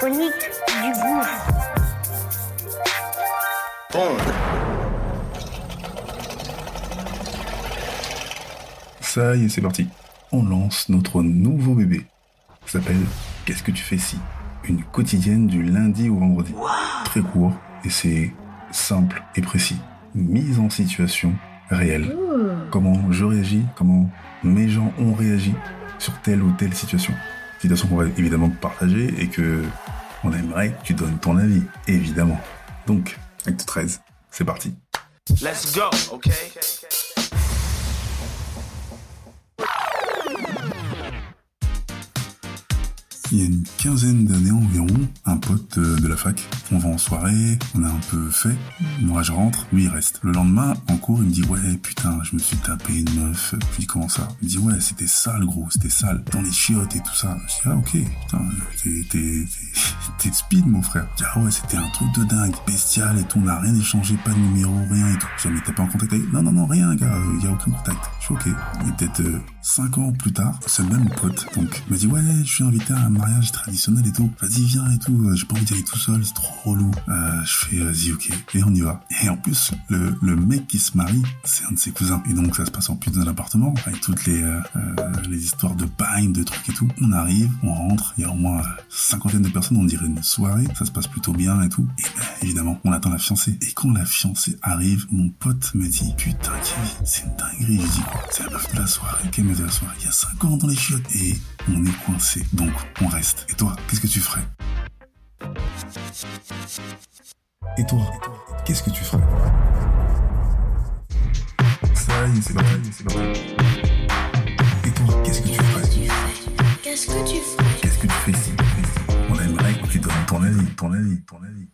Du gouffre. Ça y est, c'est parti. On lance notre nouveau bébé. Ça s'appelle Qu'est-ce que tu fais si? Une quotidienne du lundi au vendredi. Très court et c'est simple et précis. Mise en situation réelle. Comment je réagis, comment mes gens ont réagi sur telle ou telle situation? Situation qu'on va évidemment partager et que on aimerait que tu donnes ton avis, évidemment. Donc, acte 13, c'est parti. Let's go, okay? Il y a une quinzaine d'années environ, un pote euh, de la fac, on va en soirée, on a un peu fait, moi je rentre, lui il reste. Le lendemain, en cours, il me dit ouais putain, je me suis tapé une meuf, puis comment ça? Il me dit ouais c'était sale gros, c'était sale, dans les chiottes et tout ça. Je dis ah ok, putain, t'es- speed mon frère. Je dis ah ouais c'était un truc de dingue, bestial et tout, on n'a rien échangé, pas de numéro, rien et tout. Je dis pas en contact avec Non non non rien gars, il y a aucun contact. Je suis ok. Et peut-être euh, cinq ans plus tard, ce même pote donc m'a dit ouais je suis invité à un mariage traditionnel et tout. Vas-y viens et tout. Euh, J'ai pas envie d'y tout seul, c'est trop relou. Euh, je fais vas-y ok et on y va. Et en plus le, mec qui se marie, c'est un de ses cousins. Et donc ça se passe en plus dans l'appartement avec toutes les euh, euh, les histoires de bain, de trucs et tout. On arrive, on rentre, il y a au moins euh, cinquantaine de personnes, on dirait une soirée. Ça se passe plutôt bien et tout. Et ben, évidemment, on attend la fiancée. Et quand la fiancée arrive, mon pote me dit putain Kevin, c'est une dinguerie. Je dis C'est la meuf de la soirée. Quelle meuf de la soirée Il y a cinq ans dans les chiottes et on est coincé. Donc on reste. Et toi, qu'est-ce que tu ferais? Et toi, qu'est-ce que tu ferais? Ça y est, c'est parti, c'est parti. Et toi, qu'est-ce que tu ferais? Qu'est-ce que tu ferais? Qu'est-ce que tu fais? Ici On aimerait que tu donnes ton avis, ton avis, ton avis.